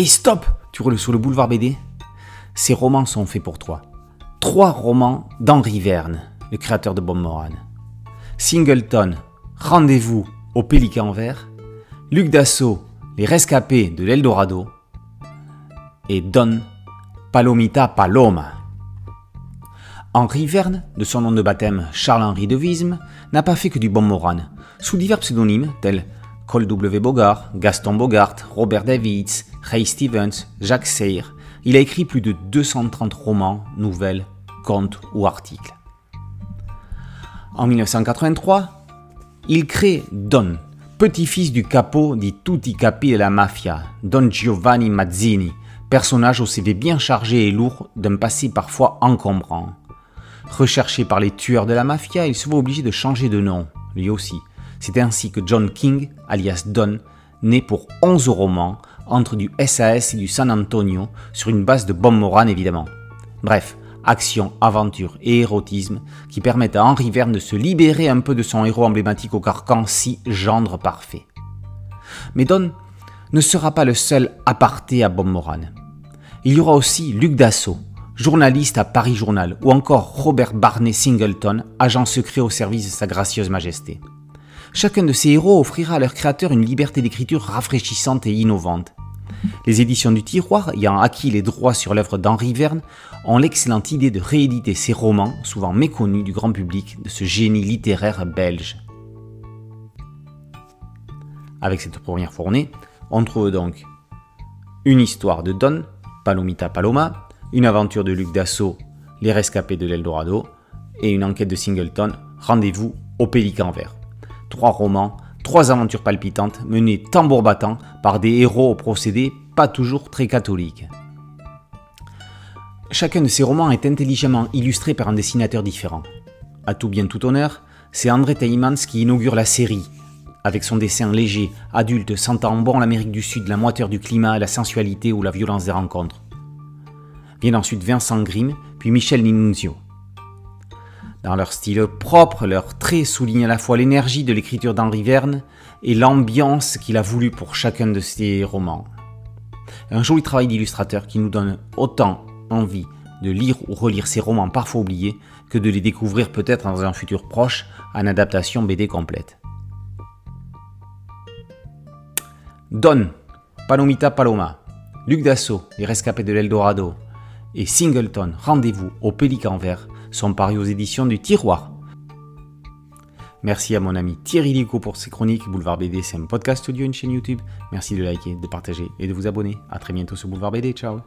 Et stop Tu roules sur le boulevard BD Ces romans sont faits pour toi. Trois romans d'Henri Verne, le créateur de Bob Moran. Singleton, Rendez-vous au Pélican Vert. Luc Dassault, Les Rescapés de l'Eldorado. Et Don, Palomita Paloma. Henri Verne, de son nom de baptême Charles-Henri de Visme, n'a pas fait que du bon Moran. Sous divers pseudonymes tels Cole W. Bogart, Gaston Bogart, Robert Davids, Ray Stevens, Jacques Sayre, il a écrit plus de 230 romans, nouvelles, contes ou articles. En 1983, il crée Don, petit-fils du capo di tutti capi de la mafia, Don Giovanni Mazzini, personnage au CV bien chargé et lourd d'un passé parfois encombrant. Recherché par les tueurs de la mafia, il se voit obligé de changer de nom, lui aussi, c'est ainsi que John King, alias Don, naît pour 11 romans entre du SAS et du San Antonio sur une base de Bob Moran évidemment. Bref, action, aventure et érotisme qui permettent à Henri Verne de se libérer un peu de son héros emblématique au carcan si gendre parfait. Mais Don ne sera pas le seul aparté à Bob Moran. Il y aura aussi Luc Dassault, journaliste à Paris Journal, ou encore Robert Barney Singleton, agent secret au service de Sa Gracieuse Majesté. Chacun de ces héros offrira à leur créateur une liberté d'écriture rafraîchissante et innovante. Les éditions du Tiroir, ayant acquis les droits sur l'œuvre d'Henri Verne, ont l'excellente idée de rééditer ces romans, souvent méconnus du grand public, de ce génie littéraire belge. Avec cette première fournée, on trouve donc une histoire de Don, Palomita Paloma, une aventure de Luc Dassault, Les Rescapés de l'Eldorado, et une enquête de Singleton, Rendez-vous au Pélican Vert trois romans, trois aventures palpitantes menées tambour battant par des héros au procédé pas toujours très catholiques. Chacun de ces romans est intelligemment illustré par un dessinateur différent. À tout bien tout honneur, c'est André Taimans qui inaugure la série, avec son dessin léger, adulte, sentant bon l'Amérique du Sud, la moiteur du climat, la sensualité ou la violence des rencontres. Vient ensuite Vincent Grimm, puis Michel Ninunzio. Dans leur style propre, leurs traits soulignent à la fois l'énergie de l'écriture d'Henri Verne et l'ambiance qu'il a voulu pour chacun de ses romans. Un joli travail d'illustrateur qui nous donne autant envie de lire ou relire ces romans parfois oubliés que de les découvrir peut-être dans un futur proche en adaptation BD complète. Don, Palomita Paloma, Luc Dassault, Les Rescapés de l'Eldorado et Singleton, Rendez-vous au Pélican Vert sont parus aux éditions du Tiroir. Merci à mon ami Thierry Lico pour ses chroniques. Boulevard BD, c'est un podcast audio, une chaîne YouTube. Merci de liker, de partager et de vous abonner. A très bientôt sur Boulevard BD. Ciao